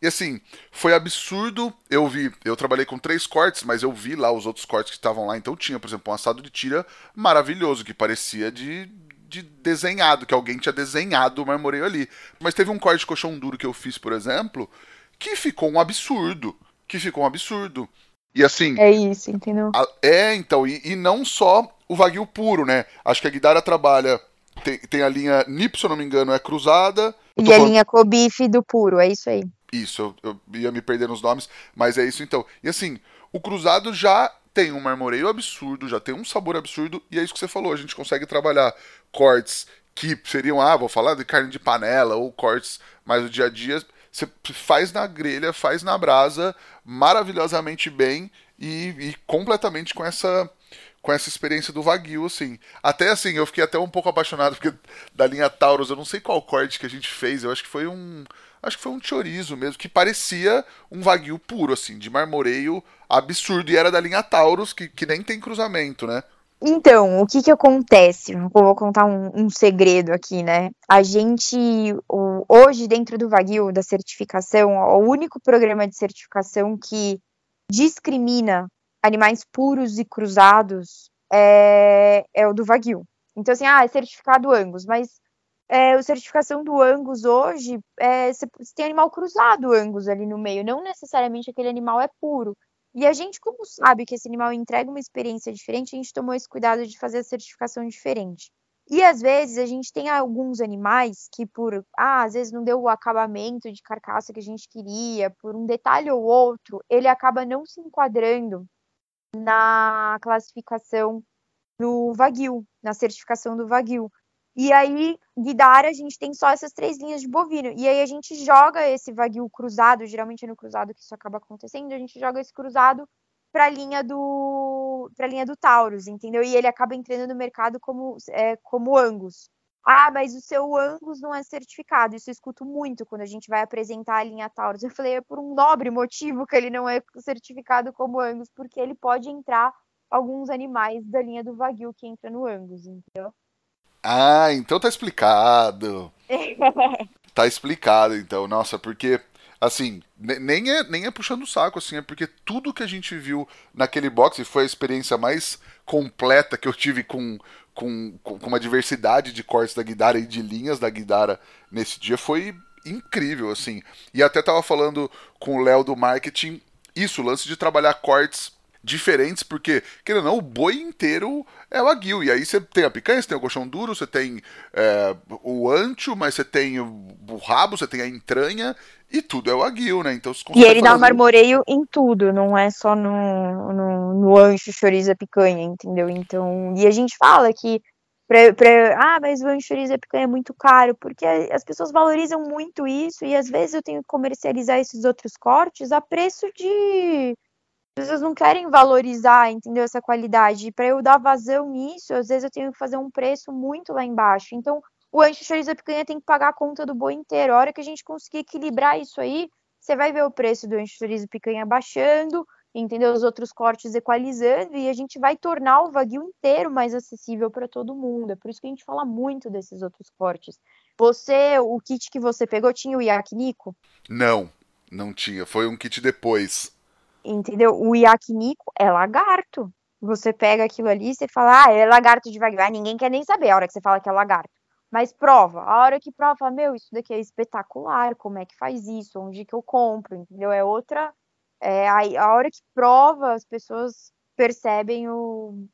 e assim, foi absurdo. Eu vi, eu trabalhei com três cortes, mas eu vi lá os outros cortes que estavam lá. Então tinha, por exemplo, um assado de tira maravilhoso, que parecia de, de desenhado, que alguém tinha desenhado o marmoreio ali. Mas teve um corte de colchão duro que eu fiz, por exemplo, que ficou um absurdo. Que ficou um absurdo. E assim. É isso, entendeu? A, é, então, e, e, não só o Wagyu puro, né? Acho que a Guidara trabalha. Tem, tem a linha NIP, se eu não me engano, é cruzada. E a falando... linha Kobife do puro, é isso aí. Isso, eu, eu ia me perder nos nomes, mas é isso então. E assim, o cruzado já tem um marmoreio absurdo, já tem um sabor absurdo, e é isso que você falou, a gente consegue trabalhar cortes que seriam, ah, vou falar de carne de panela, ou cortes mais do dia a dia, você faz na grelha, faz na brasa, maravilhosamente bem, e, e completamente com essa com essa experiência do Wagyu, assim. Até assim, eu fiquei até um pouco apaixonado porque da linha Taurus, eu não sei qual corte que a gente fez, eu acho que foi um acho que foi um chorizo mesmo, que parecia um Wagyu puro, assim, de marmoreio absurdo. E era da linha Taurus, que, que nem tem cruzamento, né? Então, o que que acontece? Eu vou contar um, um segredo aqui, né? A gente, hoje, dentro do Wagyu, da certificação, o único programa de certificação que discrimina animais puros e cruzados é, é o do Wagyu. Então, assim, ah, é certificado Angus, mas é, a certificação do Angus hoje, é, você, tem animal cruzado Angus ali no meio, não necessariamente aquele animal é puro. E a gente, como sabe que esse animal entrega uma experiência diferente, a gente tomou esse cuidado de fazer a certificação diferente. E às vezes a gente tem alguns animais que, por ah, às vezes não deu o acabamento de carcaça que a gente queria, por um detalhe ou outro, ele acaba não se enquadrando na classificação do Wagyu, na certificação do Wagyu. E aí, Guidara, a gente tem só essas três linhas de bovino. E aí a gente joga esse Wagyu cruzado, geralmente é no cruzado que isso acaba acontecendo, a gente joga esse cruzado para a linha do para linha do Taurus, entendeu? E ele acaba entrando no mercado como é, como Angus. Ah, mas o seu Angus não é certificado. Isso eu escuto muito quando a gente vai apresentar a linha Taurus. Eu falei, é por um nobre motivo que ele não é certificado como Angus, porque ele pode entrar alguns animais da linha do Wagyu que entra no Angus, entendeu? Ah, então tá explicado. tá explicado, então. Nossa, porque, assim, nem é, nem é puxando o saco, assim, é porque tudo que a gente viu naquele box, e foi a experiência mais completa que eu tive com, com, com uma diversidade de cortes da Guidara e de linhas da Guidara nesse dia, foi incrível, assim. E até tava falando com o Léo do marketing, isso, o lance de trabalhar cortes diferentes, porque, querendo ou não, o boi inteiro é o aguil. E aí você tem a picanha, você tem o colchão duro, você tem é, o ancho, mas você tem o rabo, você tem a entranha, e tudo é o aguil, né? Então, e ele dá marmoreio em tudo, não é só no, no, no ancho, chorizo e picanha, entendeu? Então, e a gente fala que Pra, pra, ah, mas o ancho, chorizo e picanha é muito caro, porque as pessoas valorizam muito isso e às vezes eu tenho que comercializar esses outros cortes a preço de pessoas não querem valorizar, entendeu? Essa qualidade. Para eu dar vazão nisso, às vezes eu tenho que fazer um preço muito lá embaixo. Então, o ancho chorizo da picanha tem que pagar a conta do boi inteiro. A hora que a gente conseguir equilibrar isso aí, você vai ver o preço do ancho chorizo picanha baixando, entendeu? Os outros cortes equalizando e a gente vai tornar o Wagyu inteiro mais acessível para todo mundo. É por isso que a gente fala muito desses outros cortes. Você, o kit que você pegou tinha o yakinico? Não, não tinha. Foi um kit depois. Entendeu? O yakinico é lagarto. Você pega aquilo ali e você fala, ah, é lagarto de. Ah, ninguém quer nem saber a hora que você fala que é lagarto. Mas prova, a hora que prova, meu, isso daqui é espetacular, como é que faz isso, onde que eu compro, entendeu? É outra. É, a, a hora que prova, as pessoas percebem o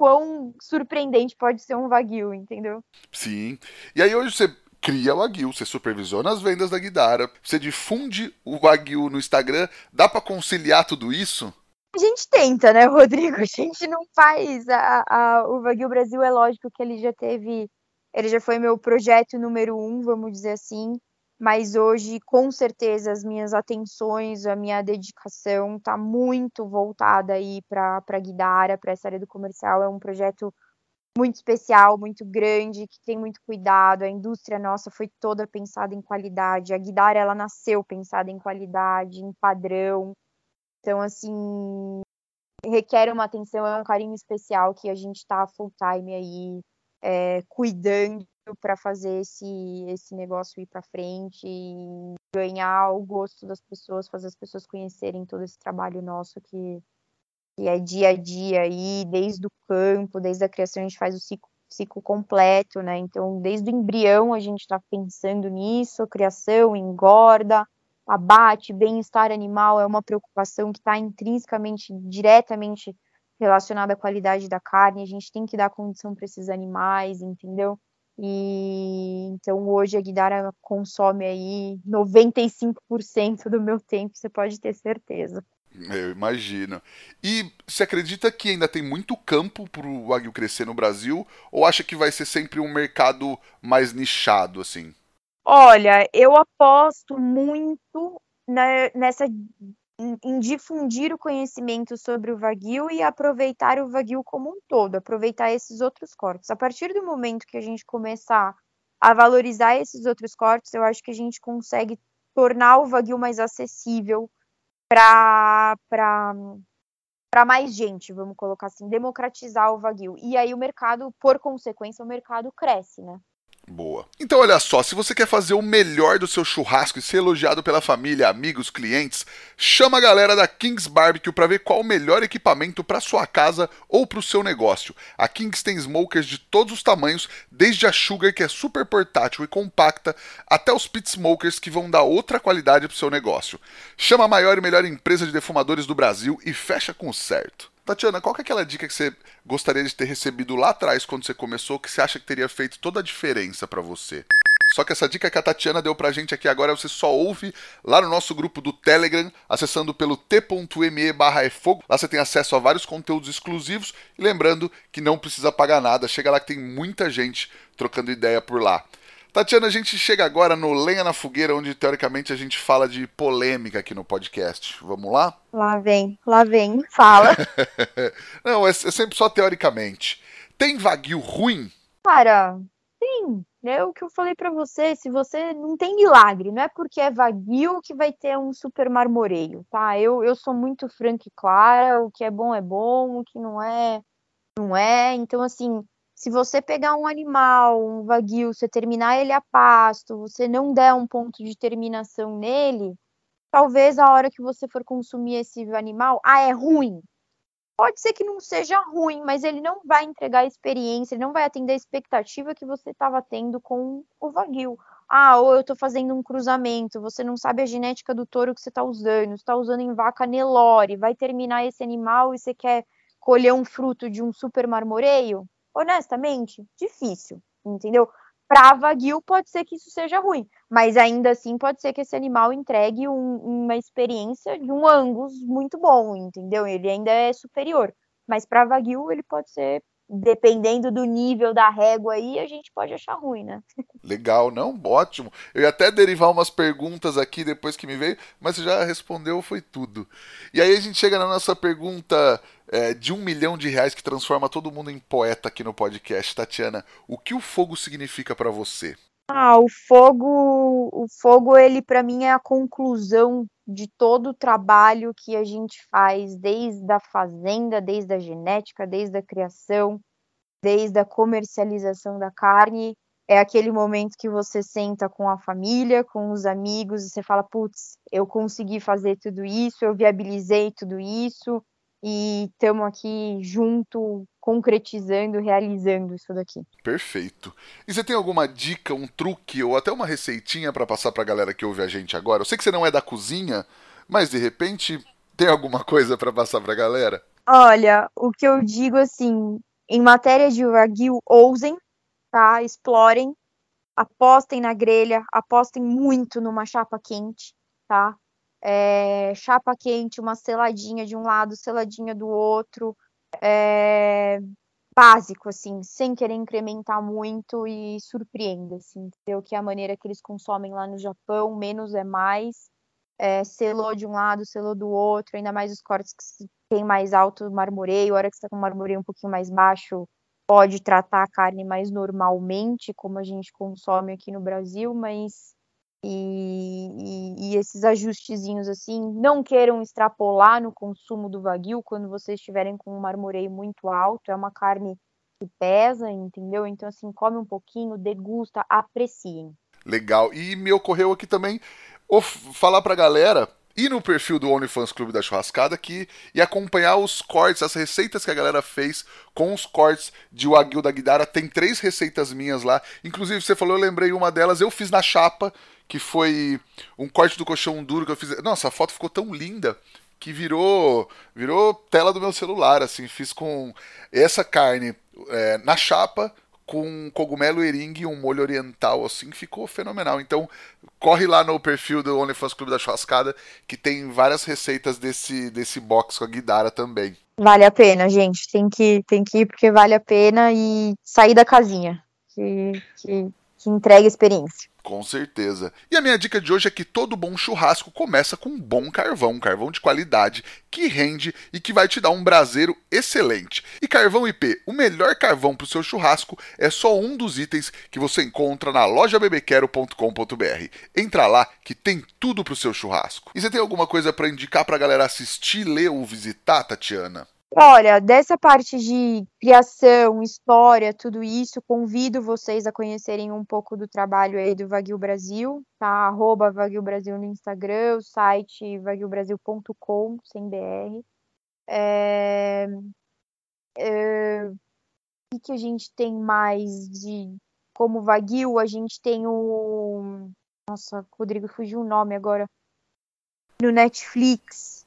quão surpreendente pode ser um Wagyu, entendeu? Sim. E aí hoje você cria o Wagyu, você supervisiona as vendas da Guidara, você difunde o Wagyu no Instagram, dá para conciliar tudo isso? A gente tenta, né, Rodrigo? A gente não faz. A, a, o Wagyu Brasil é lógico que ele já teve ele já foi meu projeto número um, vamos dizer assim, mas hoje, com certeza, as minhas atenções, a minha dedicação está muito voltada aí para a Guidara, para essa área do comercial. É um projeto muito especial, muito grande, que tem muito cuidado. A indústria nossa foi toda pensada em qualidade. A Guidara, ela nasceu pensada em qualidade, em padrão. Então, assim, requer uma atenção, é um carinho especial que a gente está full time aí é, cuidando para fazer esse, esse negócio ir para frente e ganhar o gosto das pessoas, fazer as pessoas conhecerem todo esse trabalho nosso que, que é dia a dia aí, desde o campo, desde a criação a gente faz o ciclo, ciclo completo, né? Então, desde o embrião a gente está pensando nisso, criação, engorda, abate, bem-estar animal é uma preocupação que está intrinsecamente, diretamente relacionada à qualidade da carne, a gente tem que dar condição para esses animais, entendeu? E então hoje a Guidara consome aí 95% do meu tempo, você pode ter certeza. Eu imagino. E você acredita que ainda tem muito campo para o Wagyu crescer no Brasil? Ou acha que vai ser sempre um mercado mais nichado, assim? Olha, eu aposto muito nessa em, difundir o conhecimento sobre o Wagyu e aproveitar o Wagyu como um todo, aproveitar esses outros cortes. A partir do momento que a gente começar a valorizar esses outros cortes, eu acho que a gente consegue tornar o Wagyu mais acessível para para mais gente, vamos colocar assim, democratizar o Wagyu. E aí o mercado, por consequência, o mercado cresce, né? Boa. Então, olha só, se você quer fazer o melhor do seu churrasco e ser elogiado pela família, amigos, clientes, chama a galera da Kings Barbecue para ver qual o melhor equipamento para sua casa ou para o seu negócio. A Kings tem smokers de todos os tamanhos, desde a Sugar, que é super portátil e compacta, até os pit smokers que vão dar outra qualidade para o seu negócio. Chama a maior e melhor empresa de defumadores do Brasil e fecha com certo. Tatiana, qual é aquela dica que você gostaria de ter recebido lá atrás quando você começou que você acha que teria feito toda a diferença para você? Só que essa dica que a Tatiana deu pra gente aqui agora você só ouve lá no nosso grupo do Telegram, acessando pelo t.me barra Lá você tem acesso a vários conteúdos exclusivos e lembrando que não precisa pagar nada. Chega lá que tem muita gente trocando ideia por lá. Tatiana, a gente chega agora no Lenha na Fogueira, onde teoricamente a gente fala de polêmica aqui no podcast. Vamos lá? Lá vem, lá vem, fala. Não, é, é, sempre só teoricamente. Tem vaguio ruim? Cara, sim. É o que eu falei para você. Se você não tem milagre, não é porque é vaguio que vai ter um super marmoreio, tá? Eu, eu sou muito franca e clara. O que é bom é bom, o que não é, não é. Então, assim, se você pegar um animal, um vaguio, você terminar ele a pasto, você não der um ponto de terminação nele, talvez a hora que você for consumir esse animal, ah, é ruim. Pode ser que não seja ruim, mas ele não vai entregar a experiência, ele não vai atender a expectativa que você estava tendo com o vaguio. Ah, ou eu estou fazendo um cruzamento, você não sabe a genética do touro que você está usando, está usando em vaca Nelore, vai terminar esse animal e você quer colher um fruto de um super marmoreio? Honestamente, difícil, entendeu? Para Wagyu pode ser que isso seja ruim, mas ainda assim pode ser que esse animal entregue um, uma experiência de um Angus muito bom, entendeu? Ele ainda é superior, mas para Wagyu ele pode ser dependendo do nível da régua aí, a gente pode achar ruim, né? Legal, não? Ótimo. Eu ia até derivar umas perguntas aqui depois que me veio, mas você já respondeu, foi tudo. E aí a gente chega na nossa pergunta é, de um milhão de reais que transforma todo mundo em poeta aqui no podcast. Tatiana, o que o fogo significa para você? Ah, o fogo, o fogo, ele para mim é a conclusão de todo o trabalho que a gente faz, desde a fazenda, desde a genética, desde a criação, desde a comercialização da carne. É aquele momento que você senta com a família, com os amigos, e você fala: putz, eu consegui fazer tudo isso, eu viabilizei tudo isso, e estamos aqui junto, concretizando, realizando isso daqui. Perfeito. E você tem alguma dica, um truque ou até uma receitinha para passar para a galera que ouve a gente agora? Eu sei que você não é da cozinha, mas de repente tem alguma coisa para passar para a galera? Olha, o que eu digo assim, em matéria de wagyu, ousem, tá? Explorem, apostem na grelha, apostem muito numa chapa quente, tá? É, chapa quente, uma seladinha de um lado, seladinha do outro, é, básico, assim, sem querer incrementar muito e surpreenda, assim, entendeu? Que é a maneira que eles consomem lá no Japão, menos é mais, é, selou de um lado, selou do outro, ainda mais os cortes que tem mais alto marmoreio, a hora que você tá com o marmoreio um pouquinho mais baixo, pode tratar a carne mais normalmente, como a gente consome aqui no Brasil, mas e, e, esses ajustezinhos assim, não queiram extrapolar no consumo do wagyu quando vocês estiverem com um marmoreio muito alto, é uma carne que pesa, entendeu? Então assim, come um pouquinho, degusta, apreciem. Legal. E me ocorreu aqui também falar pra galera ir no perfil do OnlyFans Clube da Churrascada aqui e acompanhar os cortes, as receitas que a galera fez com os cortes de Wagyu da Guidara. Tem três receitas minhas lá. Inclusive, você falou, eu lembrei uma delas, eu fiz na chapa que foi um corte do colchão duro que eu fiz. Nossa, a foto ficou tão linda que virou virou tela do meu celular, assim, fiz com essa carne é, na chapa com cogumelo eringue e um molho oriental, assim, ficou fenomenal. Então, corre lá no perfil do OnlyFans Clube da Churrascada, que tem várias receitas desse, desse box com a Guidara também. Vale a pena, gente. Tem que, tem que ir porque vale a pena e sair da casinha. Que, que, que entrega experiência. Com certeza. E a minha dica de hoje é que todo bom churrasco começa com um bom carvão, um carvão de qualidade, que rende e que vai te dar um braseiro excelente. E Carvão IP, o melhor carvão para o seu churrasco, é só um dos itens que você encontra na lojabebequero.com.br. Entra lá que tem tudo para o seu churrasco. E você tem alguma coisa para indicar para a galera assistir, ler ou visitar, Tatiana? Olha, dessa parte de criação, história, tudo isso, convido vocês a conhecerem um pouco do trabalho aí do Vaguio Brasil, tá? Arroba Vaguio Brasil no Instagram, o site vaguiobrasil.com, sem BR. É... É... O que a gente tem mais de como Vaguio? A gente tem o. Nossa, Rodrigo, fugiu o nome agora. No Netflix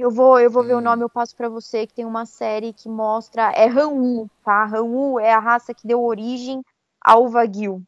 eu vou, eu vou ver o hum. nome, eu passo para você, que tem uma série que mostra. É Han-Woo, tá? Han-Woo é a raça que deu origem ao Wagyu.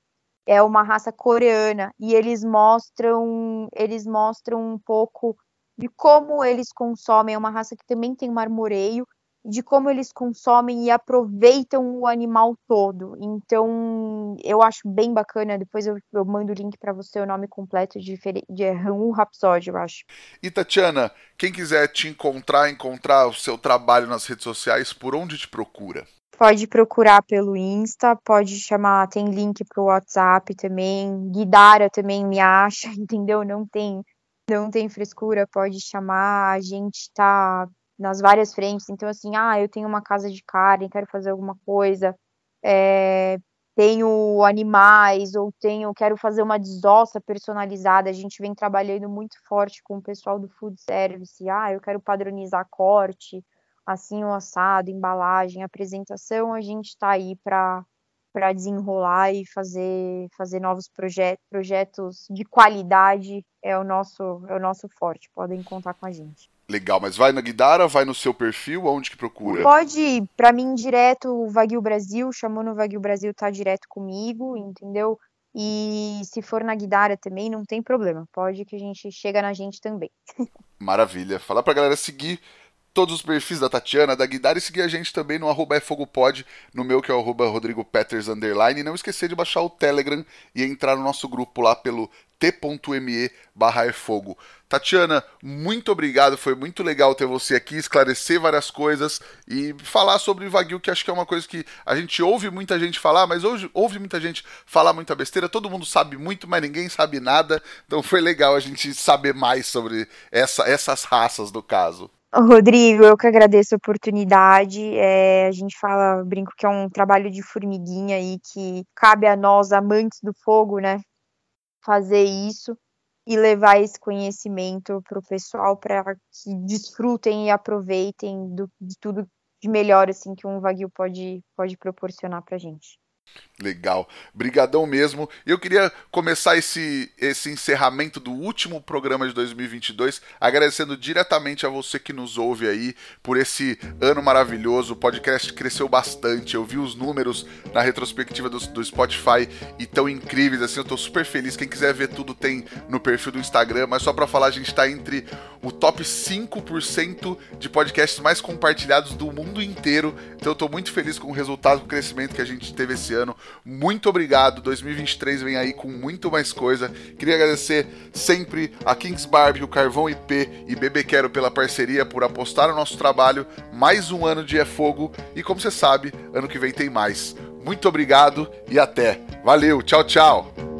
É uma raça coreana. E eles mostram. Eles mostram um pouco de como eles consomem. É uma raça que também tem marmoreio de como eles consomem e aproveitam o animal todo. Então, eu acho bem bacana. Depois eu, eu mando o link para você, o nome completo de, de Ramu Rhapsody, eu acho. E Tatiana, quem quiser te encontrar, encontrar o seu trabalho nas redes sociais, por onde te procura? Pode procurar pelo Insta, pode chamar, tem link pro WhatsApp também. Guidara também me acha, entendeu? Não tem não tem frescura, pode chamar. A gente tá nas várias frentes. Então, assim, ah, eu tenho uma casa de carne, quero fazer alguma coisa, é, tenho animais, ou tenho, quero fazer uma desossa personalizada. A gente vem trabalhando muito forte com o pessoal do food service. Ah, eu quero padronizar corte, assim o assado, embalagem, apresentação. A gente está aí para para desenrolar e fazer fazer novos projetos projetos de qualidade é o nosso é o nosso forte podem contar com a gente Legal, mas vai na Guidara, vai no seu perfil, aonde que procura? Pode ir, pra mim, direto, o Vaguio Brasil, chamou no Vaguio Brasil, tá direto comigo, entendeu? E se for na Guidara também, não tem problema, pode que a gente chega na gente também. Maravilha. Falar pra galera seguir todos os perfis da Tatiana, da Guidar e seguir a gente também no arroba é Pod, no meu que é o arroba Rodrigo Peters underline. E não esquecer de baixar o Telegram e entrar no nosso grupo lá pelo t.me barra é fogo. Tatiana, muito obrigado, foi muito legal ter você aqui, esclarecer várias coisas e falar sobre Wagyu, que acho que é uma coisa que a gente ouve muita gente falar, mas hoje ouve muita gente falar muita besteira, todo mundo sabe muito, mas ninguém sabe nada, então foi legal a gente saber mais sobre essa, essas raças do caso. Rodrigo, eu que agradeço a oportunidade. É, a gente fala, brinco que é um trabalho de formiguinha aí que cabe a nós, amantes do fogo, né, fazer isso e levar esse conhecimento para o pessoal para que desfrutem e aproveitem do, de tudo de melhor assim que um Wagyu pode, pode proporcionar para a gente. Legal, brigadão mesmo. Eu queria começar esse, esse encerramento do último programa de 2022 agradecendo diretamente a você que nos ouve aí por esse ano maravilhoso. O podcast cresceu bastante. Eu vi os números na retrospectiva do, do Spotify e tão incríveis assim. Eu tô super feliz. Quem quiser ver tudo tem no perfil do Instagram. Mas só para falar, a gente tá entre o top 5% de podcasts mais compartilhados do mundo inteiro. Então eu tô muito feliz com o resultado, com o crescimento que a gente teve esse ano. Muito obrigado. 2023 vem aí com muito mais coisa. Queria agradecer sempre a Kings Barbie, o Carvão IP e Bebê Quero pela parceria, por apostar no nosso trabalho. Mais um ano de É Fogo. E como você sabe, ano que vem tem mais. Muito obrigado e até. Valeu, tchau, tchau.